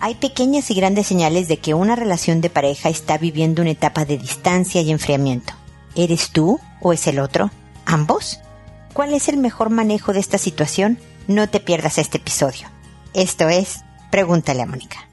Hay pequeñas y grandes señales de que una relación de pareja está viviendo una etapa de distancia y enfriamiento. ¿Eres tú o es el otro? ¿Ambos? ¿Cuál es el mejor manejo de esta situación? No te pierdas este episodio. Esto es Pregúntale a Mónica.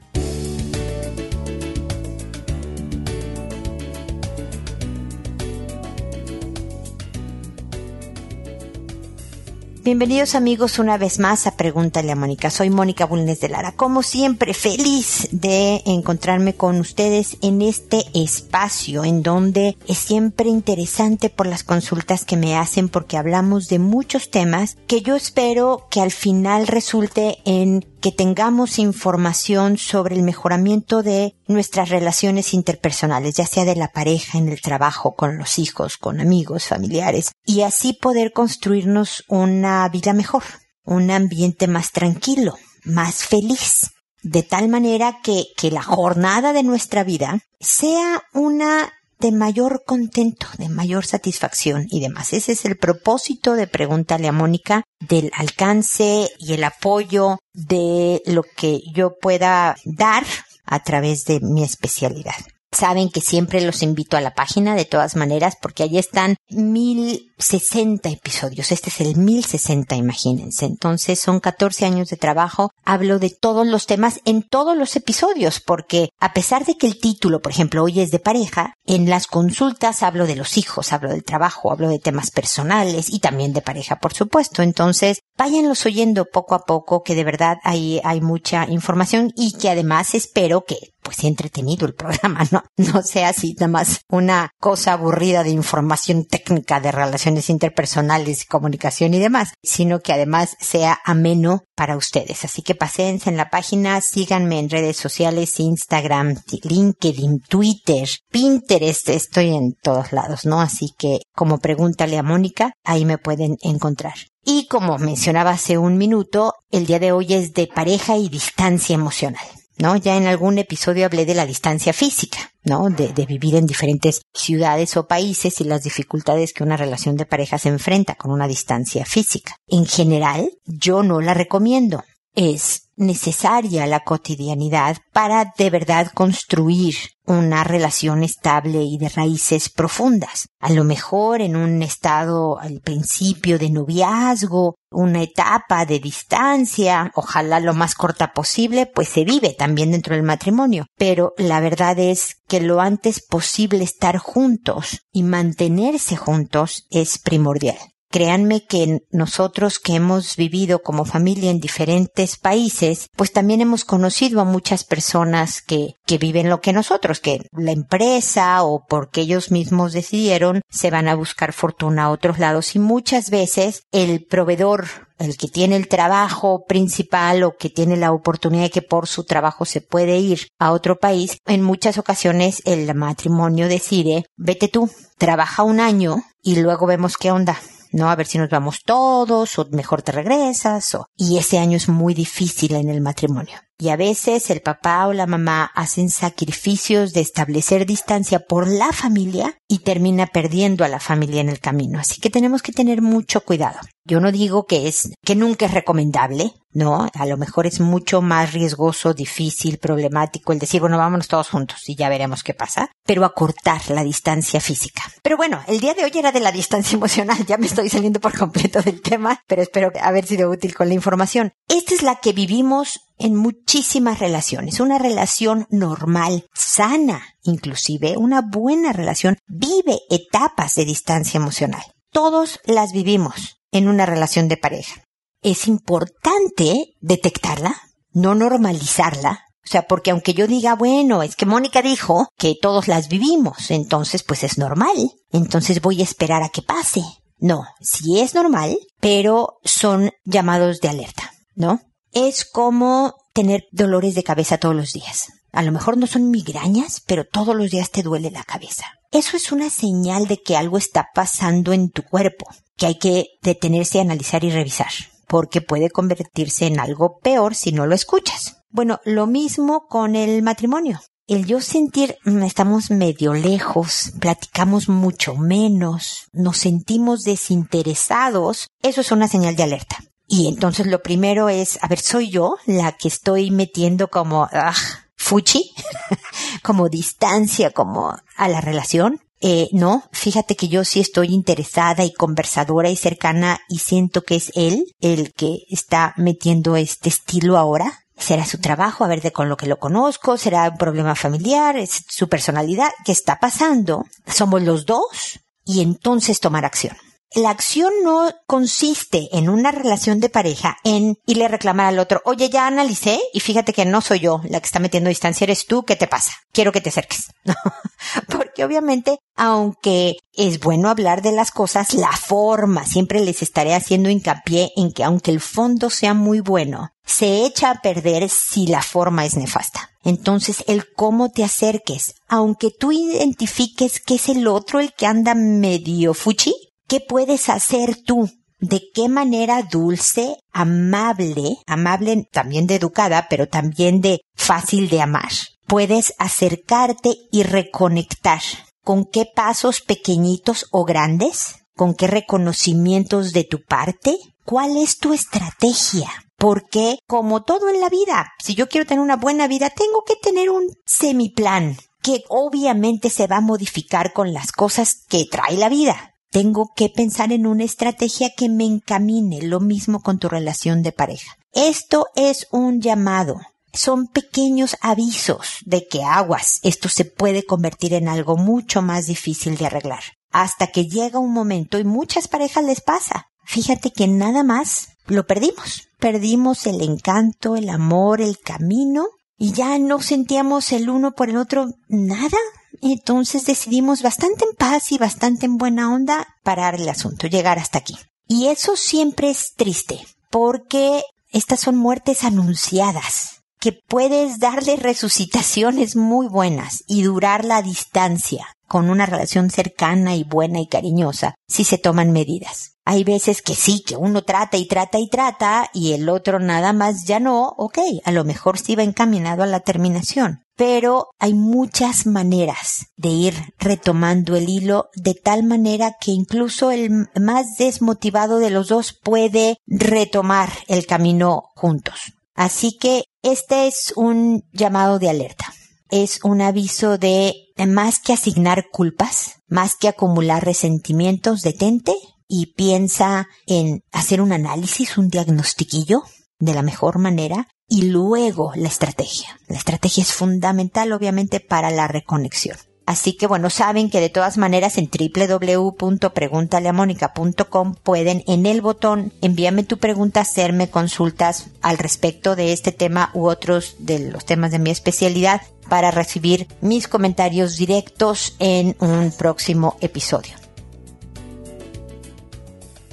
Bienvenidos amigos una vez más a Pregúntale a Mónica. Soy Mónica Bulnes de Lara. Como siempre, feliz de encontrarme con ustedes en este espacio en donde es siempre interesante por las consultas que me hacen porque hablamos de muchos temas que yo espero que al final resulte en que tengamos información sobre el mejoramiento de nuestras relaciones interpersonales, ya sea de la pareja, en el trabajo, con los hijos, con amigos, familiares, y así poder construirnos una vida mejor, un ambiente más tranquilo, más feliz, de tal manera que, que la jornada de nuestra vida sea una de mayor contento, de mayor satisfacción y demás. Ese es el propósito de Pregúntale a Mónica, del alcance y el apoyo de lo que yo pueda dar a través de mi especialidad. Saben que siempre los invito a la página de todas maneras porque allí están mil sesenta episodios. Este es el mil sesenta, imagínense. Entonces son 14 años de trabajo. Hablo de todos los temas en todos los episodios porque a pesar de que el título, por ejemplo, hoy es de pareja, en las consultas hablo de los hijos, hablo del trabajo, hablo de temas personales y también de pareja, por supuesto. Entonces, váyanlos oyendo poco a poco que de verdad hay, hay mucha información y que además espero que pues entretenido el programa, no, no sea así nada más una cosa aburrida de información técnica de relaciones interpersonales, comunicación y demás, sino que además sea ameno para ustedes. Así que paséense en la página, síganme en redes sociales, Instagram, LinkedIn, Twitter, Pinterest, estoy en todos lados, ¿no? Así que como pregúntale a Mónica, ahí me pueden encontrar. Y como mencionaba hace un minuto, el día de hoy es de pareja y distancia emocional. ¿No? Ya en algún episodio hablé de la distancia física, ¿no? De, de, vivir en diferentes ciudades o países y las dificultades que una relación de pareja se enfrenta con una distancia física. En general, yo no la recomiendo. Es necesaria la cotidianidad para de verdad construir una relación estable y de raíces profundas. A lo mejor en un estado al principio de noviazgo, una etapa de distancia, ojalá lo más corta posible, pues se vive también dentro del matrimonio. Pero la verdad es que lo antes posible estar juntos y mantenerse juntos es primordial. Créanme que nosotros que hemos vivido como familia en diferentes países, pues también hemos conocido a muchas personas que, que viven lo que nosotros, que la empresa o porque ellos mismos decidieron se van a buscar fortuna a otros lados y muchas veces el proveedor el que tiene el trabajo principal o que tiene la oportunidad de que por su trabajo se puede ir a otro país, en muchas ocasiones el matrimonio decide, vete tú, trabaja un año y luego vemos qué onda. ¿No? A ver si nos vamos todos o mejor te regresas o... Y ese año es muy difícil en el matrimonio. Y a veces el papá o la mamá hacen sacrificios de establecer distancia por la familia y termina perdiendo a la familia en el camino. Así que tenemos que tener mucho cuidado. Yo no digo que es, que nunca es recomendable, ¿no? A lo mejor es mucho más riesgoso, difícil, problemático el decir, bueno, vámonos todos juntos y ya veremos qué pasa, pero acortar la distancia física. Pero bueno, el día de hoy era de la distancia emocional, ya me estoy saliendo por completo del tema, pero espero haber sido útil con la información. Esta es la que vivimos en muchísimas relaciones. Una relación normal, sana, inclusive una buena relación, vive etapas de distancia emocional. Todos las vivimos en una relación de pareja. Es importante detectarla, no normalizarla. O sea, porque aunque yo diga, bueno, es que Mónica dijo que todos las vivimos, entonces pues es normal, entonces voy a esperar a que pase. No, sí es normal, pero son llamados de alerta, ¿no? Es como tener dolores de cabeza todos los días. A lo mejor no son migrañas, pero todos los días te duele la cabeza. Eso es una señal de que algo está pasando en tu cuerpo, que hay que detenerse, analizar y revisar, porque puede convertirse en algo peor si no lo escuchas. Bueno, lo mismo con el matrimonio. El yo sentir mm, estamos medio lejos, platicamos mucho menos, nos sentimos desinteresados, eso es una señal de alerta Y entonces lo primero es, a ver, soy yo la que estoy metiendo como, ah, fuchi, como distancia, como a la relación. Eh, no, fíjate que yo sí estoy interesada y conversadora y cercana y siento que es él el que está metiendo este estilo ahora. ¿Será su trabajo? A ver, de con lo que lo conozco, será un problema familiar, es su personalidad, ¿qué está pasando? Somos los dos y entonces tomar acción. La acción no consiste en una relación de pareja en irle a reclamar al otro, oye, ya analicé y fíjate que no soy yo la que está metiendo distancia, eres tú, ¿qué te pasa? Quiero que te acerques. Porque obviamente, aunque es bueno hablar de las cosas, la forma, siempre les estaré haciendo hincapié en que aunque el fondo sea muy bueno, se echa a perder si la forma es nefasta. Entonces, el cómo te acerques, aunque tú identifiques que es el otro el que anda medio fuchi, ¿Qué puedes hacer tú? ¿De qué manera dulce, amable, amable también de educada, pero también de fácil de amar? Puedes acercarte y reconectar. ¿Con qué pasos pequeñitos o grandes? ¿Con qué reconocimientos de tu parte? ¿Cuál es tu estrategia? Porque, como todo en la vida, si yo quiero tener una buena vida, tengo que tener un semiplan, que obviamente se va a modificar con las cosas que trae la vida tengo que pensar en una estrategia que me encamine, lo mismo con tu relación de pareja. Esto es un llamado. Son pequeños avisos de que aguas, esto se puede convertir en algo mucho más difícil de arreglar. Hasta que llega un momento y muchas parejas les pasa. Fíjate que nada más lo perdimos. Perdimos el encanto, el amor, el camino y ya no sentíamos el uno por el otro nada. Entonces decidimos bastante en paz y bastante en buena onda parar el asunto, llegar hasta aquí. Y eso siempre es triste, porque estas son muertes anunciadas, que puedes darle resucitaciones muy buenas y durar la distancia con una relación cercana y buena y cariñosa si se toman medidas. Hay veces que sí, que uno trata y trata y trata y el otro nada más ya no, ok, a lo mejor sí va encaminado a la terminación. Pero hay muchas maneras de ir retomando el hilo de tal manera que incluso el más desmotivado de los dos puede retomar el camino juntos. Así que este es un llamado de alerta. Es un aviso de más que asignar culpas, más que acumular resentimientos, detente y piensa en hacer un análisis, un diagnostiquillo de la mejor manera y luego la estrategia. La estrategia es fundamental obviamente para la reconexión. Así que bueno, saben que de todas maneras en www.preguntaleamónica.com pueden en el botón envíame tu pregunta, hacerme consultas al respecto de este tema u otros de los temas de mi especialidad para recibir mis comentarios directos en un próximo episodio.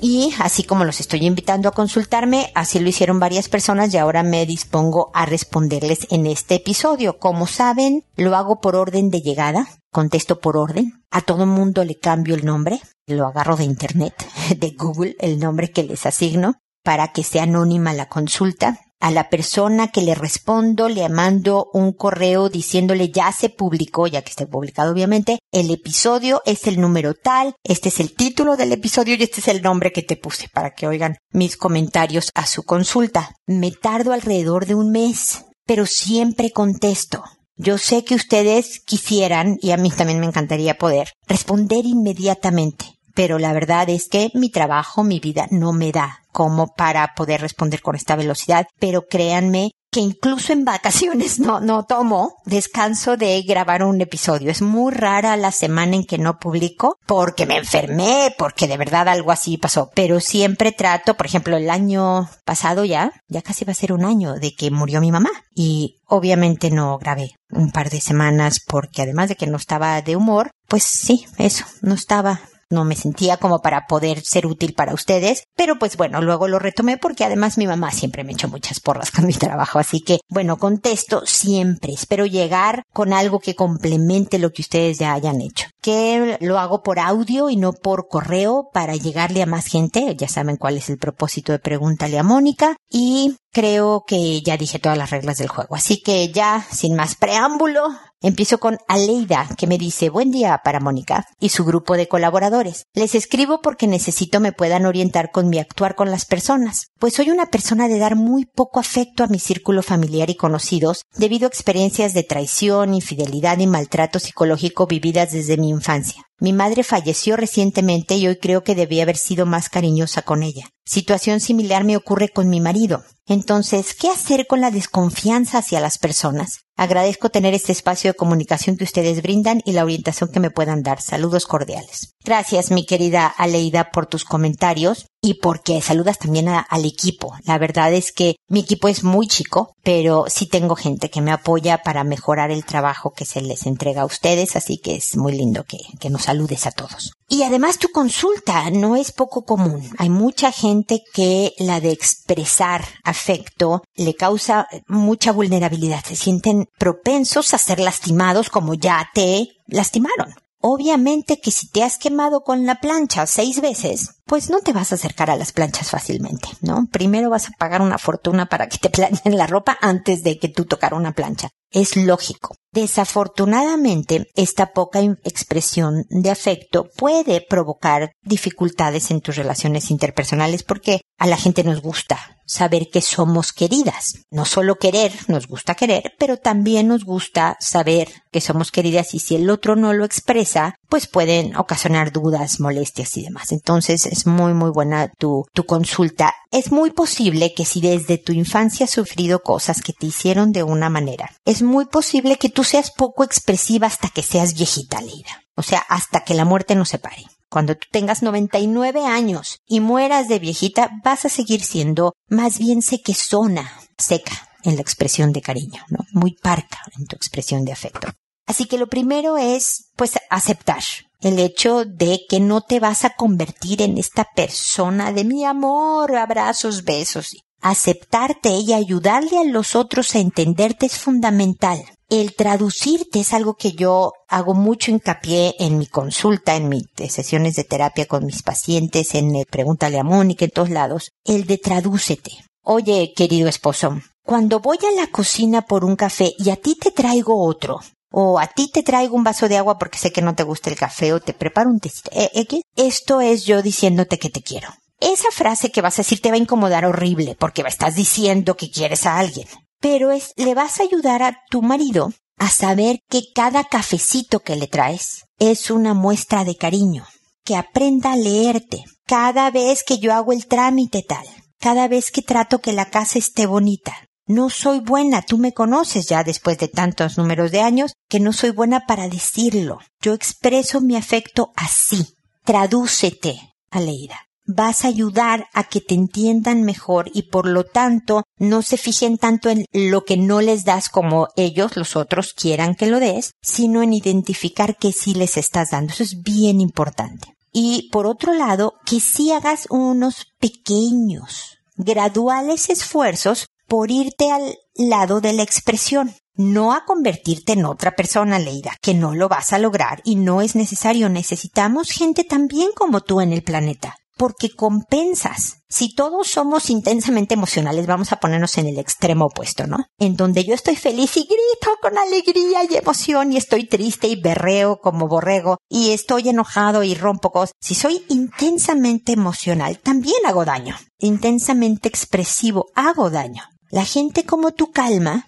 Y así como los estoy invitando a consultarme, así lo hicieron varias personas y ahora me dispongo a responderles en este episodio. Como saben, lo hago por orden de llegada, contesto por orden. A todo mundo le cambio el nombre, lo agarro de internet, de Google, el nombre que les asigno para que sea anónima la consulta a la persona que le respondo le mando un correo diciéndole ya se publicó, ya que esté publicado obviamente, el episodio es el número tal, este es el título del episodio y este es el nombre que te puse para que oigan mis comentarios a su consulta. Me tardo alrededor de un mes, pero siempre contesto. Yo sé que ustedes quisieran, y a mí también me encantaría poder, responder inmediatamente pero la verdad es que mi trabajo, mi vida no me da como para poder responder con esta velocidad, pero créanme que incluso en vacaciones no, no tomo descanso de grabar un episodio. Es muy rara la semana en que no publico porque me enfermé, porque de verdad algo así pasó. Pero siempre trato, por ejemplo, el año pasado ya, ya casi va a ser un año de que murió mi mamá y obviamente no grabé un par de semanas porque además de que no estaba de humor, pues sí, eso, no estaba no me sentía como para poder ser útil para ustedes, pero pues bueno, luego lo retomé porque además mi mamá siempre me echó muchas porras con mi trabajo, así que bueno, contesto siempre, espero llegar con algo que complemente lo que ustedes ya hayan hecho. Que lo hago por audio y no por correo para llegarle a más gente. Ya saben cuál es el propósito de Pregúntale a Mónica. Y creo que ya dije todas las reglas del juego. Así que ya, sin más preámbulo, empiezo con Aleida, que me dice buen día para Mónica y su grupo de colaboradores. Les escribo porque necesito me puedan orientar con mi actuar con las personas, pues soy una persona de dar muy poco afecto a mi círculo familiar y conocidos debido a experiencias de traición, infidelidad y maltrato psicológico vividas desde mi infancia. Mi madre falleció recientemente y hoy creo que debía haber sido más cariñosa con ella. Situación similar me ocurre con mi marido. Entonces, ¿qué hacer con la desconfianza hacia las personas? Agradezco tener este espacio de comunicación que ustedes brindan y la orientación que me puedan dar. Saludos cordiales. Gracias, mi querida Aleida, por tus comentarios y porque saludas también al equipo. La verdad es que mi equipo es muy chico, pero sí tengo gente que me apoya para mejorar el trabajo que se les entrega a ustedes, así que es muy lindo que, que nos saludes a todos. Y además tu consulta no es poco común. Hay mucha gente que la de expresar afecto le causa mucha vulnerabilidad. Se sienten propensos a ser lastimados como ya te lastimaron. Obviamente que si te has quemado con la plancha seis veces, pues no te vas a acercar a las planchas fácilmente, ¿no? Primero vas a pagar una fortuna para que te planchen la ropa antes de que tú tocar una plancha. Es lógico. Desafortunadamente, esta poca expresión de afecto puede provocar dificultades en tus relaciones interpersonales porque a la gente nos gusta saber que somos queridas. No solo querer, nos gusta querer, pero también nos gusta saber que somos queridas y si el otro no lo expresa, pues pueden ocasionar dudas, molestias y demás. Entonces es muy muy buena tu, tu consulta. Es muy posible que si desde tu infancia has sufrido cosas que te hicieron de una manera, es muy posible que tú seas poco expresiva hasta que seas viejita, Leida. O sea, hasta que la muerte nos separe. Cuando tú tengas 99 años y mueras de viejita, vas a seguir siendo más bien sequezona, seca en la expresión de cariño, ¿no? Muy parca en tu expresión de afecto. Así que lo primero es, pues, aceptar el hecho de que no te vas a convertir en esta persona de mi amor, abrazos, besos. Aceptarte y ayudarle a los otros a entenderte es fundamental el traducirte es algo que yo hago mucho hincapié en mi consulta, en mis sesiones de terapia con mis pacientes, en Pregúntale a Mónica, en todos lados. El de tradúcete. Oye, querido esposo, cuando voy a la cocina por un café y a ti te traigo otro, o a ti te traigo un vaso de agua porque sé que no te gusta el café o te preparo un té, eh, esto es yo diciéndote que te quiero. Esa frase que vas a decir te va a incomodar horrible porque estás diciendo que quieres a alguien pero es, le vas a ayudar a tu marido a saber que cada cafecito que le traes es una muestra de cariño, que aprenda a leerte cada vez que yo hago el trámite tal, cada vez que trato que la casa esté bonita. No soy buena, tú me conoces ya después de tantos números de años, que no soy buena para decirlo. Yo expreso mi afecto así. Tradúcete, Aleida vas a ayudar a que te entiendan mejor y por lo tanto no se fijen tanto en lo que no les das como ellos, los otros, quieran que lo des, sino en identificar que sí les estás dando. Eso es bien importante. Y por otro lado, que sí hagas unos pequeños, graduales esfuerzos por irte al lado de la expresión no a convertirte en otra persona, Leida, que no lo vas a lograr y no es necesario. Necesitamos gente también como tú en el planeta porque compensas. Si todos somos intensamente emocionales, vamos a ponernos en el extremo opuesto, ¿no? En donde yo estoy feliz y grito con alegría y emoción y estoy triste y berreo como borrego y estoy enojado y rompo cosas. Si soy intensamente emocional, también hago daño. Intensamente expresivo, hago daño. La gente como tú calma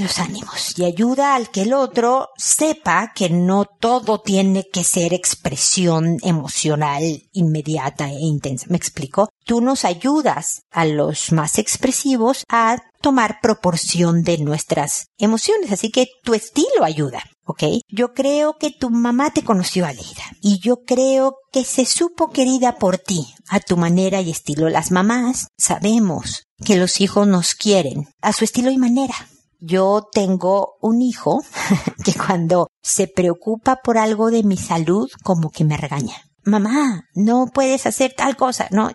los ánimos y ayuda al que el otro sepa que no todo tiene que ser expresión emocional inmediata e intensa. ¿Me explico? Tú nos ayudas a los más expresivos a tomar proporción de nuestras emociones, así que tu estilo ayuda. ¿Ok? Yo creo que tu mamá te conoció a Leida y yo creo que se supo querida por ti, a tu manera y estilo. Las mamás sabemos que los hijos nos quieren a su estilo y manera. Yo tengo un hijo que cuando se preocupa por algo de mi salud, como que me regaña. Mamá, no puedes hacer tal cosa, no,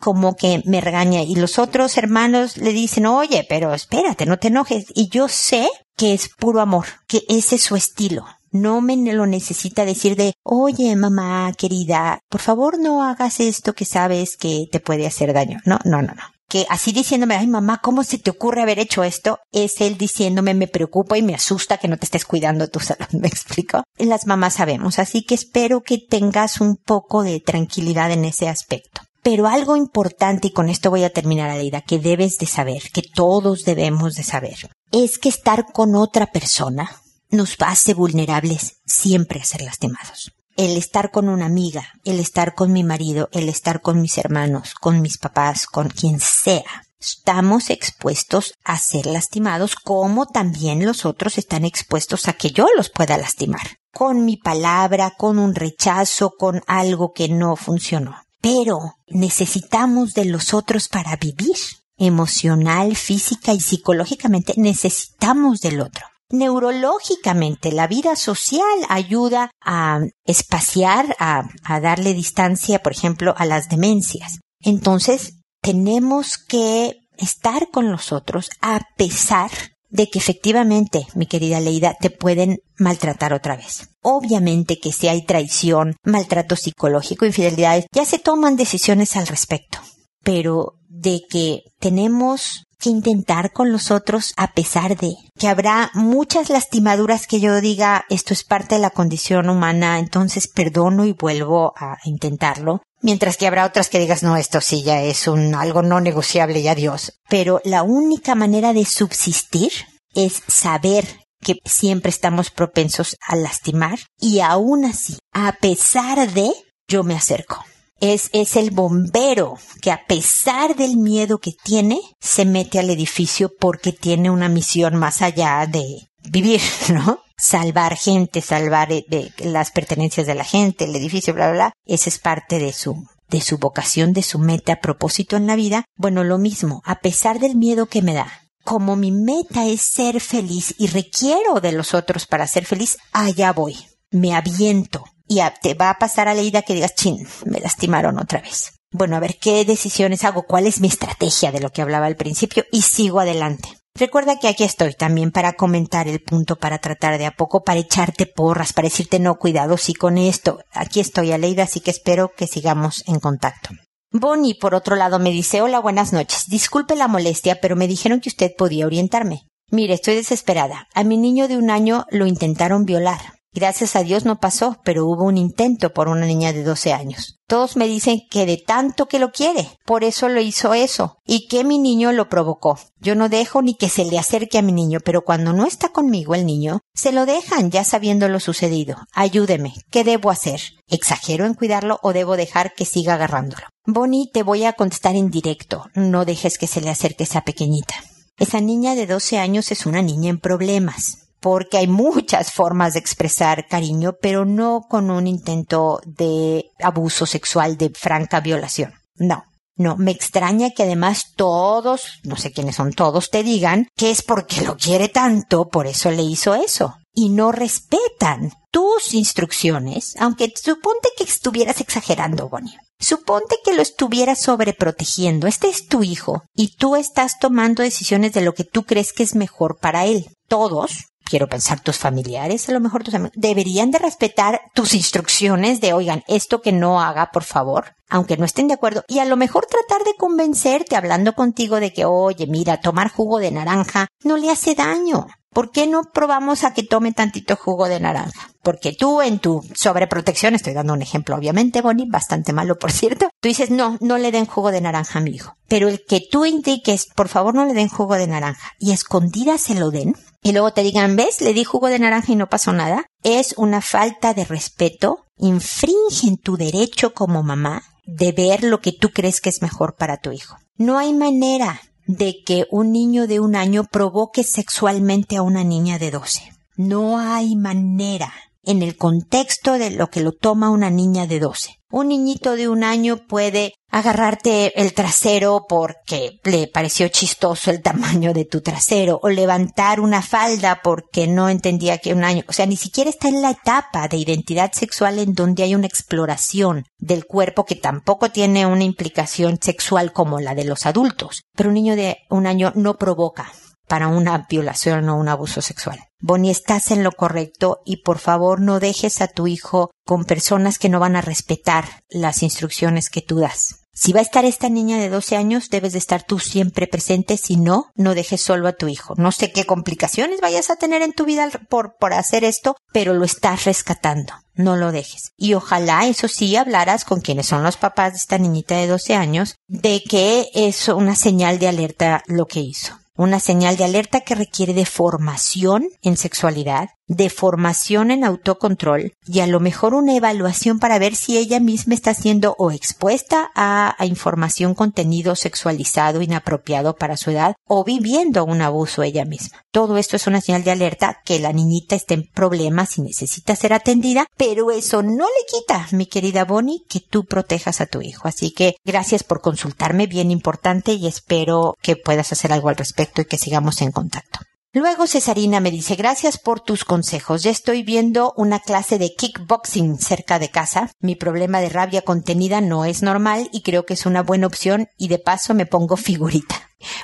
como que me regaña. Y los otros hermanos le dicen, oye, pero espérate, no te enojes. Y yo sé que es puro amor, que ese es su estilo. No me lo necesita decir de, oye mamá querida, por favor no hagas esto que sabes que te puede hacer daño. No, no, no, no que así diciéndome, ay mamá, ¿cómo se te ocurre haber hecho esto? Es él diciéndome, me preocupa y me asusta que no te estés cuidando tu salud, ¿me explico? Las mamás sabemos, así que espero que tengas un poco de tranquilidad en ese aspecto. Pero algo importante, y con esto voy a terminar, Aleida, que debes de saber, que todos debemos de saber, es que estar con otra persona nos hace vulnerables siempre a ser lastimados. El estar con una amiga, el estar con mi marido, el estar con mis hermanos, con mis papás, con quien sea. Estamos expuestos a ser lastimados como también los otros están expuestos a que yo los pueda lastimar. Con mi palabra, con un rechazo, con algo que no funcionó. Pero necesitamos de los otros para vivir. Emocional, física y psicológicamente necesitamos del otro. Neurológicamente, la vida social ayuda a espaciar, a, darle distancia, por ejemplo, a las demencias. Entonces, tenemos que estar con los otros a pesar de que efectivamente, mi querida Leida, te pueden maltratar otra vez. Obviamente que si hay traición, maltrato psicológico, infidelidades, ya se toman decisiones al respecto. Pero de que tenemos que intentar con los otros a pesar de que habrá muchas lastimaduras que yo diga esto es parte de la condición humana, entonces perdono y vuelvo a intentarlo. Mientras que habrá otras que digas, no, esto sí ya es un algo no negociable y adiós. Pero la única manera de subsistir es saber que siempre estamos propensos a lastimar y aún así, a pesar de, yo me acerco. Es, es el bombero que a pesar del miedo que tiene, se mete al edificio porque tiene una misión más allá de vivir, ¿no? Salvar gente, salvar eh, de, las pertenencias de la gente, el edificio, bla, bla, bla. Esa es parte de su, de su vocación, de su meta, propósito en la vida. Bueno, lo mismo, a pesar del miedo que me da, como mi meta es ser feliz y requiero de los otros para ser feliz, allá voy. Me aviento. Y te va a pasar a leída que digas, chin, me lastimaron otra vez. Bueno, a ver qué decisiones hago, cuál es mi estrategia de lo que hablaba al principio y sigo adelante. Recuerda que aquí estoy también para comentar el punto, para tratar de a poco, para echarte porras, para decirte no, cuidado, sí con esto. Aquí estoy, Aleida, así que espero que sigamos en contacto. Bonnie, por otro lado, me dice Hola, buenas noches. Disculpe la molestia, pero me dijeron que usted podía orientarme. Mire, estoy desesperada. A mi niño de un año lo intentaron violar. Gracias a Dios no pasó, pero hubo un intento por una niña de 12 años. Todos me dicen que de tanto que lo quiere, por eso lo hizo eso, y que mi niño lo provocó. Yo no dejo ni que se le acerque a mi niño, pero cuando no está conmigo el niño, se lo dejan ya sabiendo lo sucedido. Ayúdeme, ¿qué debo hacer? ¿Exagero en cuidarlo o debo dejar que siga agarrándolo? Bonnie, te voy a contestar en directo. No dejes que se le acerque esa pequeñita. Esa niña de 12 años es una niña en problemas porque hay muchas formas de expresar cariño, pero no con un intento de abuso sexual, de franca violación. No. No, me extraña que además todos, no sé quiénes son todos, te digan que es porque lo quiere tanto, por eso le hizo eso. Y no respetan tus instrucciones, aunque suponte que estuvieras exagerando, Bonnie. Suponte que lo estuvieras sobreprotegiendo. Este es tu hijo y tú estás tomando decisiones de lo que tú crees que es mejor para él. Todos, quiero pensar tus familiares, a lo mejor tus amigos, deberían de respetar tus instrucciones de, oigan, esto que no haga, por favor, aunque no estén de acuerdo, y a lo mejor tratar de convencerte hablando contigo de que, oye, mira, tomar jugo de naranja no le hace daño. ¿Por qué no probamos a que tome tantito jugo de naranja? Porque tú en tu sobreprotección, estoy dando un ejemplo obviamente, Bonnie, bastante malo por cierto, tú dices, no, no le den jugo de naranja a mi hijo. Pero el que tú indiques, por favor no le den jugo de naranja, y escondidas se lo den, y luego te digan, ves, le di jugo de naranja y no pasó nada, es una falta de respeto, infringen tu derecho como mamá de ver lo que tú crees que es mejor para tu hijo. No hay manera de que un niño de un año provoque sexualmente a una niña de doce. No hay manera en el contexto de lo que lo toma una niña de doce. Un niñito de un año puede agarrarte el trasero porque le pareció chistoso el tamaño de tu trasero o levantar una falda porque no entendía que un año, o sea, ni siquiera está en la etapa de identidad sexual en donde hay una exploración del cuerpo que tampoco tiene una implicación sexual como la de los adultos. Pero un niño de un año no provoca para una violación o un abuso sexual. Bonnie, estás en lo correcto y por favor no dejes a tu hijo con personas que no van a respetar las instrucciones que tú das. Si va a estar esta niña de 12 años, debes de estar tú siempre presente. Si no, no dejes solo a tu hijo. No sé qué complicaciones vayas a tener en tu vida por, por hacer esto, pero lo estás rescatando. No lo dejes. Y ojalá, eso sí, hablaras con quienes son los papás de esta niñita de 12 años, de que es una señal de alerta lo que hizo una señal de alerta que requiere de formación en sexualidad, de formación en autocontrol y a lo mejor una evaluación para ver si ella misma está siendo o expuesta a, información contenido sexualizado inapropiado para su edad o viviendo un abuso ella misma. Todo esto es una señal de alerta que la niñita está en problemas y necesita ser atendida, pero eso no le quita, mi querida Bonnie, que tú protejas a tu hijo. Así que gracias por consultarme, bien importante y espero que puedas hacer algo al respecto y que sigamos en contacto. Luego Cesarina me dice, gracias por tus consejos. Ya estoy viendo una clase de kickboxing cerca de casa. Mi problema de rabia contenida no es normal y creo que es una buena opción y de paso me pongo figurita.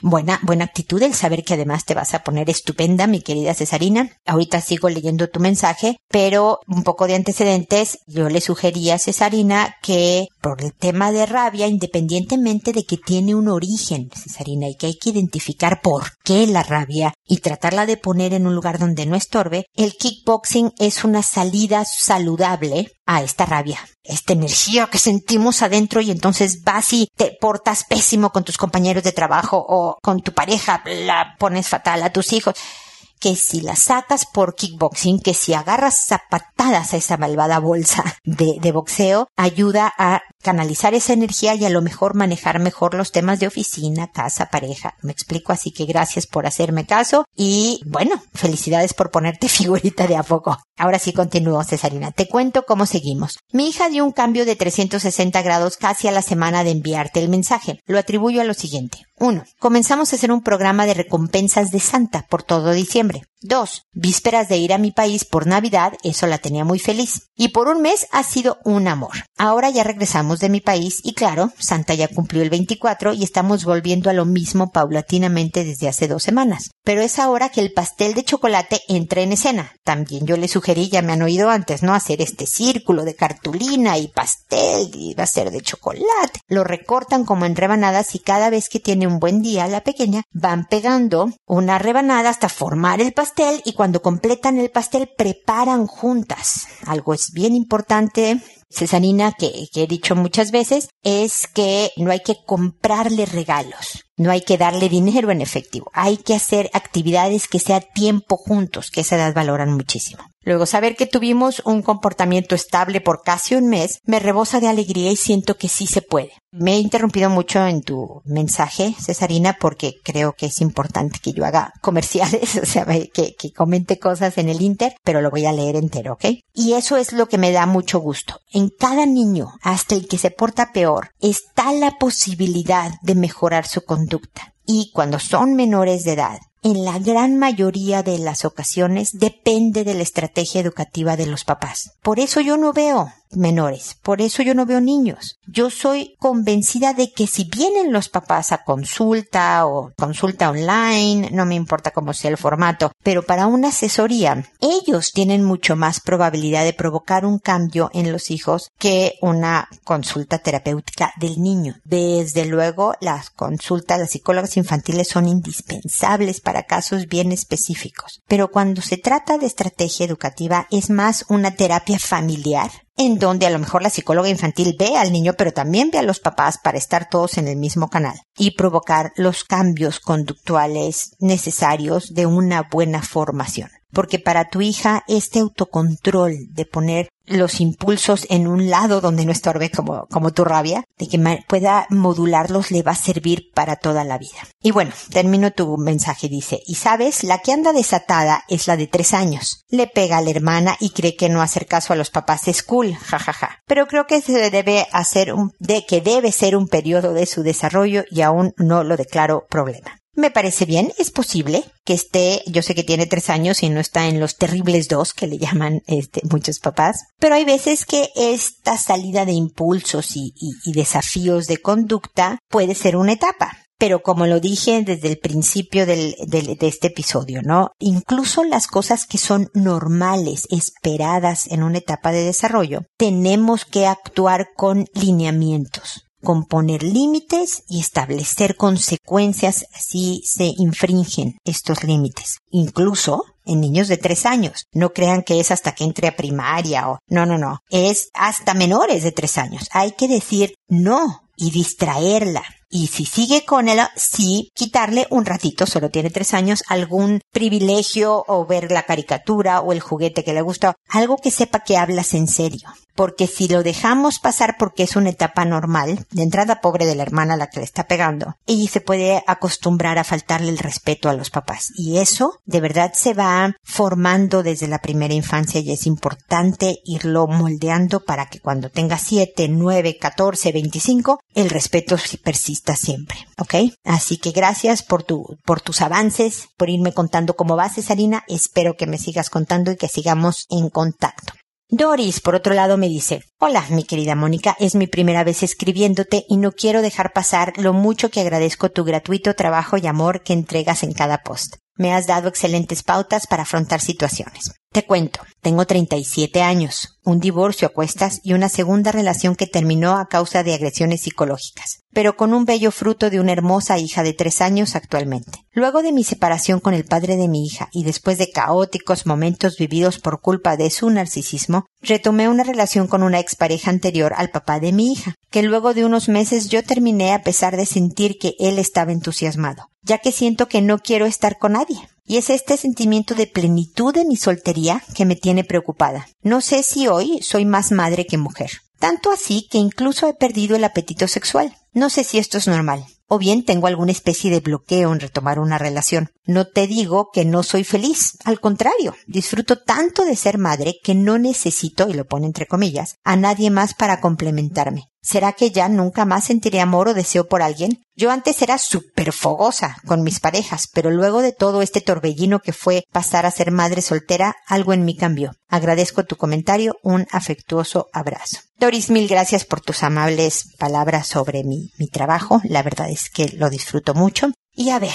Buena, buena actitud el saber que además te vas a poner estupenda, mi querida Cesarina. Ahorita sigo leyendo tu mensaje, pero un poco de antecedentes, yo le sugería a Cesarina que por el tema de rabia, independientemente de que tiene un origen, Cesarina, y que hay que identificar por qué la rabia y tratarla de poner en un lugar donde no estorbe, el kickboxing es una salida saludable a esta rabia, esta energía que sentimos adentro y entonces vas y te portas pésimo con tus compañeros de trabajo o con tu pareja, la pones fatal a tus hijos que si la sacas por kickboxing, que si agarras zapatadas a esa malvada bolsa de, boxeo, ayuda a canalizar esa energía y a lo mejor manejar mejor los temas de oficina, casa, pareja. Me explico, así que gracias por hacerme caso y bueno, felicidades por ponerte figurita de a poco. Ahora sí continúo, Cesarina. Te cuento cómo seguimos. Mi hija dio un cambio de 360 grados casi a la semana de enviarte el mensaje. Lo atribuyo a lo siguiente. 1. Comenzamos a hacer un programa de recompensas de Santa por todo diciembre. 2. Vísperas de ir a mi país por Navidad, eso la tenía muy feliz. Y por un mes ha sido un amor. Ahora ya regresamos de mi país y claro, Santa ya cumplió el 24 y estamos volviendo a lo mismo paulatinamente desde hace dos semanas. Pero es ahora que el pastel de chocolate entra en escena. También yo le sugerí, ya me han oído antes, ¿no? Hacer este círculo de cartulina y pastel y va a ser de chocolate. Lo recortan como en rebanadas y cada vez que tiene un buen día la pequeña van pegando una rebanada hasta formar el pastel y cuando completan el pastel preparan juntas. Algo es bien importante Cesarina, que, he dicho muchas veces, es que no hay que comprarle regalos. No hay que darle dinero en efectivo. Hay que hacer actividades que sea tiempo juntos, que esa edad valoran muchísimo. Luego, saber que tuvimos un comportamiento estable por casi un mes me rebosa de alegría y siento que sí se puede. Me he interrumpido mucho en tu mensaje, Cesarina, porque creo que es importante que yo haga comerciales, o sea, que, comente cosas en el Inter, pero lo voy a leer entero, ¿ok? Y eso es lo que me da mucho gusto. Cada niño, hasta el que se porta peor, está la posibilidad de mejorar su conducta. Y cuando son menores de edad, en la gran mayoría de las ocasiones depende de la estrategia educativa de los papás. Por eso yo no veo menores. Por eso yo no veo niños. Yo soy convencida de que si vienen los papás a consulta o consulta online, no me importa cómo sea el formato, pero para una asesoría, ellos tienen mucho más probabilidad de provocar un cambio en los hijos que una consulta terapéutica del niño. Desde luego, las consultas, las psicólogas infantiles son indispensables para casos bien específicos. Pero cuando se trata de estrategia educativa, es más una terapia familiar en donde a lo mejor la psicóloga infantil ve al niño, pero también ve a los papás para estar todos en el mismo canal y provocar los cambios conductuales necesarios de una buena formación porque para tu hija este autocontrol de poner los impulsos en un lado donde no estorbe como, como tu rabia, de que pueda modularlos le va a servir para toda la vida. Y bueno, termino tu mensaje, dice, y sabes, la que anda desatada es la de tres años. Le pega a la hermana y cree que no hacer caso a los papás es cool, jajaja. Pero creo que se debe hacer un, de que debe ser un periodo de su desarrollo y aún no lo declaro problema. Me parece bien, es posible que esté, yo sé que tiene tres años y no está en los terribles dos que le llaman este, muchos papás, pero hay veces que esta salida de impulsos y, desafíos de conducta puede ser una etapa pero como lo dije desde el principio de este episodio, ¿no? Incluso las cosas que son normales, esperadas en una etapa de desarrollo, tenemos que actuar con lineamientos con poner límites y establecer consecuencias si se infringen estos límites. Incluso en niños de tres años. No crean que es hasta que entre a primaria o no, no, no. Es hasta menores de tres años. Hay que decir no y distraerla. Y si sigue con él, sí, quitarle un ratito, solo tiene tres años, algún privilegio o ver la caricatura o el juguete que le gusta, algo que sepa que hablas en serio porque si lo dejamos pasar porque es una etapa normal, de entrada pobre de la hermana a la que le está pegando, y se puede acostumbrar a faltarle el respeto a los papás. Y eso de verdad se va formando desde la primera infancia y es importante irlo moldeando para que cuando tenga 7, 9, 14, 25, el respeto persista siempre. ¿Ok? Así que gracias por tu, por tus avances, por irme contando cómo vas, Cesarina. Espero que me sigas contando y que sigamos en contacto. Doris, por otro lado, me dice, Hola, mi querida Mónica, es mi primera vez escribiéndote y no quiero dejar pasar lo mucho que agradezco tu gratuito trabajo y amor que entregas en cada post. Me has dado excelentes pautas para afrontar situaciones. Te cuento, tengo 37 años, un divorcio a cuestas y una segunda relación que terminó a causa de agresiones psicológicas, pero con un bello fruto de una hermosa hija de tres años actualmente. Luego de mi separación con el padre de mi hija y después de caóticos momentos vividos por culpa de su narcisismo, retomé una relación con una expareja anterior al papá de mi hija, que luego de unos meses yo terminé a pesar de sentir que él estaba entusiasmado, ya que siento que no quiero estar con nadie. Y es este sentimiento de plenitud de mi soltería que me tiene preocupada. No sé si hoy soy más madre que mujer. Tanto así que incluso he perdido el apetito sexual. No sé si esto es normal. O bien tengo alguna especie de bloqueo en retomar una relación. No te digo que no soy feliz. Al contrario, disfruto tanto de ser madre que no necesito, y lo pone entre comillas, a nadie más para complementarme. ¿Será que ya nunca más sentiré amor o deseo por alguien? Yo antes era súper fogosa con mis parejas, pero luego de todo este torbellino que fue pasar a ser madre soltera, algo en mí cambió. Agradezco tu comentario, un afectuoso abrazo. Doris, mil gracias por tus amables palabras sobre mi, mi trabajo. La verdad es que lo disfruto mucho. Y a ver,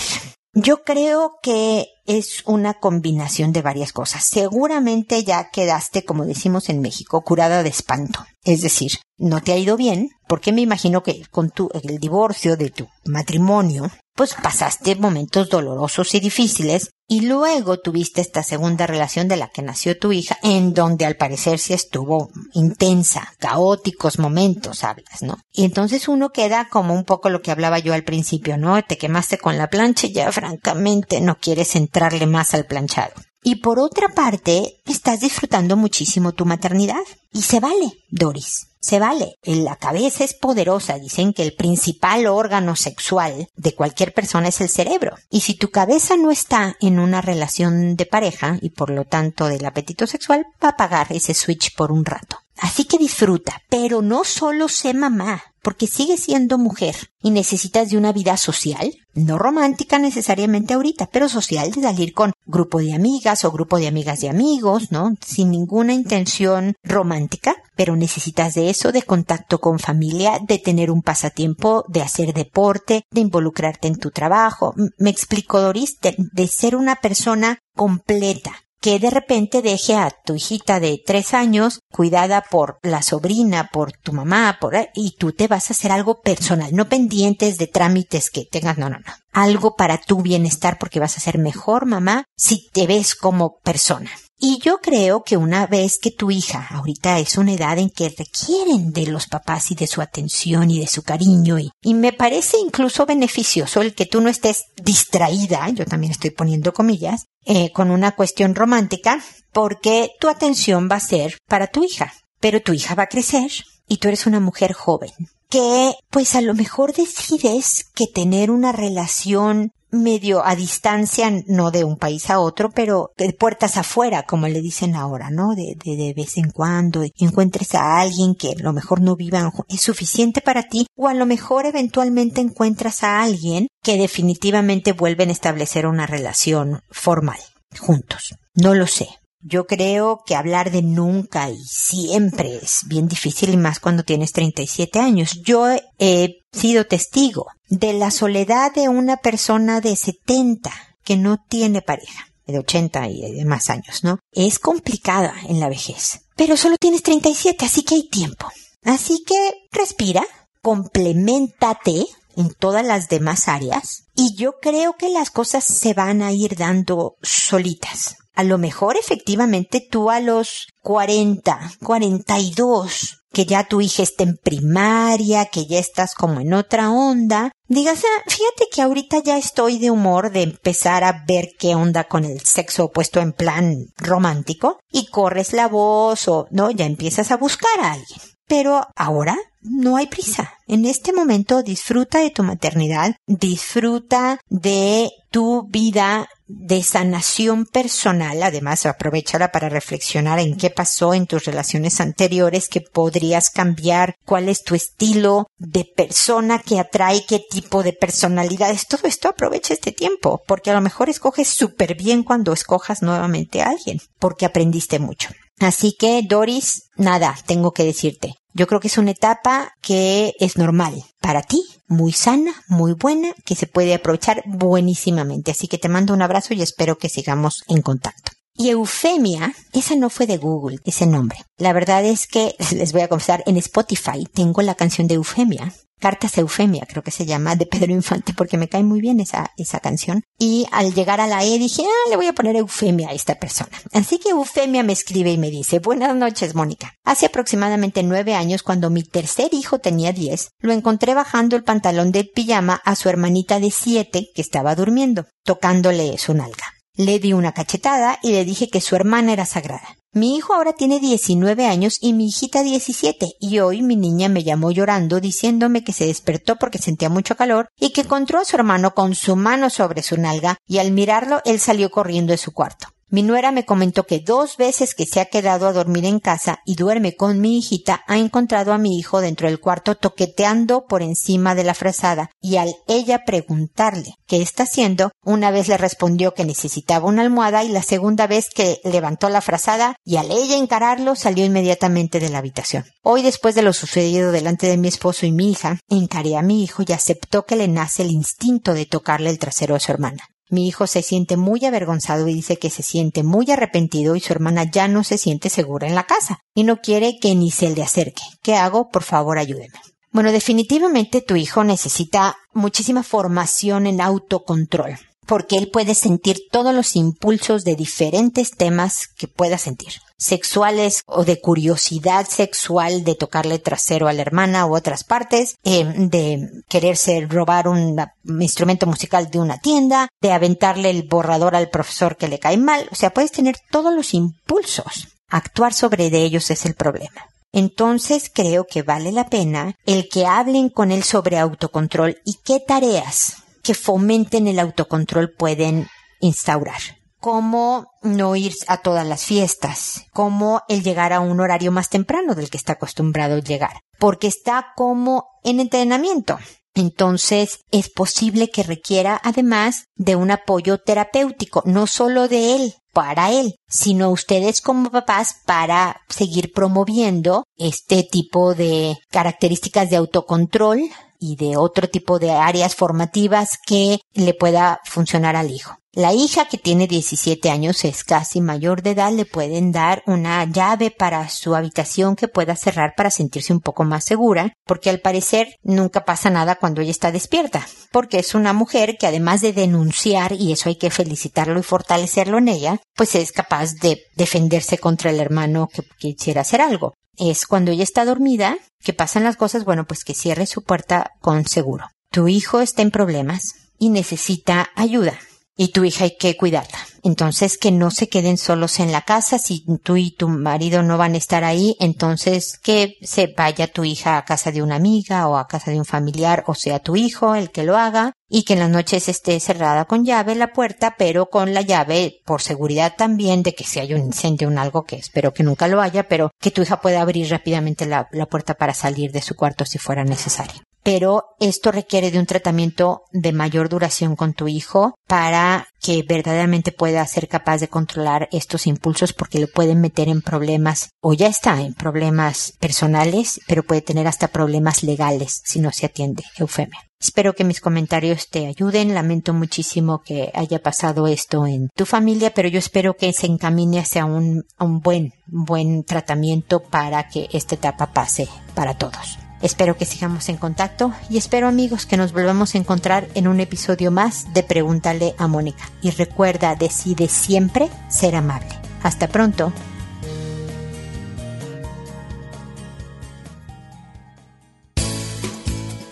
yo creo que es una combinación de varias cosas. Seguramente ya quedaste, como decimos en México, curada de espanto. Es decir, no te ha ido bien, porque me imagino que con tu, el divorcio de tu matrimonio, pues pasaste momentos dolorosos y difíciles, y luego tuviste esta segunda relación de la que nació tu hija, en donde al parecer sí estuvo intensa, caóticos momentos, hablas, ¿no? Y entonces uno queda como un poco lo que hablaba yo al principio, ¿no? Te quemaste con la plancha y ya francamente no quieres entrar más al planchado. Y por otra parte, estás disfrutando muchísimo tu maternidad. Y se vale, Doris. Se vale. La cabeza es poderosa. Dicen que el principal órgano sexual de cualquier persona es el cerebro. Y si tu cabeza no está en una relación de pareja y por lo tanto del apetito sexual, va a apagar ese switch por un rato. Así que disfruta, pero no solo sé mamá, porque sigues siendo mujer y necesitas de una vida social, no romántica necesariamente ahorita, pero social de salir con grupo de amigas o grupo de amigas de amigos, ¿no? Sin ninguna intención romántica, pero necesitas de eso, de contacto con familia, de tener un pasatiempo, de hacer deporte, de involucrarte en tu trabajo. Me explico, Doris, de ser una persona completa, que de repente deje a tu hijita de tres años cuidada por la sobrina, por tu mamá, por y tú te vas a hacer algo personal, no pendientes de trámites que tengas, no, no, no. Algo para tu bienestar porque vas a ser mejor mamá si te ves como persona. Y yo creo que una vez que tu hija ahorita es una edad en que requieren de los papás y de su atención y de su cariño y, y me parece incluso beneficioso el que tú no estés distraída, yo también estoy poniendo comillas, eh, con una cuestión romántica, porque tu atención va a ser para tu hija. Pero tu hija va a crecer y tú eres una mujer joven que pues a lo mejor decides que tener una relación medio a distancia, no de un país a otro, pero de puertas afuera, como le dicen ahora, ¿no? De, de, de vez en cuando encuentres a alguien que a lo mejor no vivan, es suficiente para ti, o a lo mejor eventualmente encuentras a alguien que definitivamente vuelven a establecer una relación formal juntos. No lo sé. Yo creo que hablar de nunca y siempre es bien difícil y más cuando tienes 37 años. Yo he sido testigo de la soledad de una persona de 70 que no tiene pareja, de 80 y de más años, ¿no? Es complicada en la vejez. Pero solo tienes 37, así que hay tiempo. Así que respira, complementate en todas las demás áreas y yo creo que las cosas se van a ir dando solitas. A lo mejor efectivamente tú a los 40, 42, que ya tu hija está en primaria, que ya estás como en otra onda, digas, ah, fíjate que ahorita ya estoy de humor de empezar a ver qué onda con el sexo opuesto en plan romántico y corres la voz o no, ya empiezas a buscar a alguien. Pero ahora no hay prisa. En este momento disfruta de tu maternidad, disfruta de tu vida de sanación personal. Además, aprovechala para reflexionar en qué pasó en tus relaciones anteriores, que podrías cambiar, cuál es tu estilo de persona que atrae, qué tipo de personalidades. Todo esto aprovecha este tiempo, porque a lo mejor escoges súper bien cuando escojas nuevamente a alguien, porque aprendiste mucho. Así que, Doris, nada, tengo que decirte. Yo creo que es una etapa que es normal para ti, muy sana, muy buena, que se puede aprovechar buenísimamente. Así que te mando un abrazo y espero que sigamos en contacto. Y Eufemia, esa no fue de Google, ese nombre. La verdad es que, les voy a confesar, en Spotify tengo la canción de Eufemia Cartas Eufemia, creo que se llama, de Pedro Infante, porque me cae muy bien esa, esa canción. Y al llegar a la E dije, ah, le voy a poner Eufemia a esta persona. Así que Eufemia me escribe y me dice, buenas noches, Mónica. Hace aproximadamente nueve años, cuando mi tercer hijo tenía diez, lo encontré bajando el pantalón del pijama a su hermanita de siete, que estaba durmiendo, tocándole su nalga. Le di una cachetada y le dije que su hermana era sagrada. Mi hijo ahora tiene 19 años y mi hijita 17 y hoy mi niña me llamó llorando diciéndome que se despertó porque sentía mucho calor y que encontró a su hermano con su mano sobre su nalga y al mirarlo él salió corriendo de su cuarto. Mi nuera me comentó que dos veces que se ha quedado a dormir en casa y duerme con mi hijita ha encontrado a mi hijo dentro del cuarto toqueteando por encima de la frazada y al ella preguntarle qué está haciendo, una vez le respondió que necesitaba una almohada y la segunda vez que levantó la frazada y al ella encararlo salió inmediatamente de la habitación. Hoy después de lo sucedido delante de mi esposo y mi hija, encaré a mi hijo y aceptó que le nace el instinto de tocarle el trasero a su hermana. Mi hijo se siente muy avergonzado y dice que se siente muy arrepentido y su hermana ya no se siente segura en la casa y no quiere que ni se le acerque. ¿Qué hago? Por favor, ayúdeme. Bueno, definitivamente tu hijo necesita muchísima formación en autocontrol porque él puede sentir todos los impulsos de diferentes temas que pueda sentir sexuales o de curiosidad sexual de tocarle trasero a la hermana u otras partes, eh, de quererse robar un instrumento musical de una tienda, de aventarle el borrador al profesor que le cae mal. O sea, puedes tener todos los impulsos. Actuar sobre de ellos es el problema. Entonces creo que vale la pena el que hablen con él sobre autocontrol y qué tareas que fomenten el autocontrol pueden instaurar. Cómo no ir a todas las fiestas, cómo el llegar a un horario más temprano del que está acostumbrado llegar, porque está como en entrenamiento. Entonces es posible que requiera además de un apoyo terapéutico, no solo de él, para él, sino ustedes como papás para seguir promoviendo este tipo de características de autocontrol y de otro tipo de áreas formativas que le pueda funcionar al hijo. La hija que tiene 17 años es casi mayor de edad, le pueden dar una llave para su habitación que pueda cerrar para sentirse un poco más segura, porque al parecer nunca pasa nada cuando ella está despierta, porque es una mujer que además de denunciar, y eso hay que felicitarlo y fortalecerlo en ella, pues es capaz de defenderse contra el hermano que quisiera hacer algo. Es cuando ella está dormida, que pasan las cosas, bueno, pues que cierre su puerta con seguro. Tu hijo está en problemas y necesita ayuda y tu hija hay que cuidarla. Entonces, que no se queden solos en la casa. Si tú y tu marido no van a estar ahí, entonces que se vaya tu hija a casa de una amiga o a casa de un familiar, o sea, tu hijo el que lo haga, y que en las noches esté cerrada con llave la puerta, pero con la llave por seguridad también de que si hay un incendio o algo que espero que nunca lo haya, pero que tu hija pueda abrir rápidamente la, la puerta para salir de su cuarto si fuera necesario. Pero esto requiere de un tratamiento de mayor duración con tu hijo para que verdaderamente pueda ser capaz de controlar estos impulsos porque le pueden meter en problemas o ya está en problemas personales, pero puede tener hasta problemas legales si no se atiende eufemia. Espero que mis comentarios te ayuden. Lamento muchísimo que haya pasado esto en tu familia, pero yo espero que se encamine hacia un, un buen, buen tratamiento para que esta etapa pase para todos. Espero que sigamos en contacto y espero amigos que nos volvamos a encontrar en un episodio más de Pregúntale a Mónica. Y recuerda, decide siempre ser amable. Hasta pronto.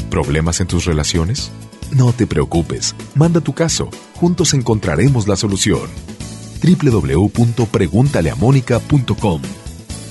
¿Problemas en tus relaciones? No te preocupes, manda tu caso, juntos encontraremos la solución. www.preguntaleamónica.com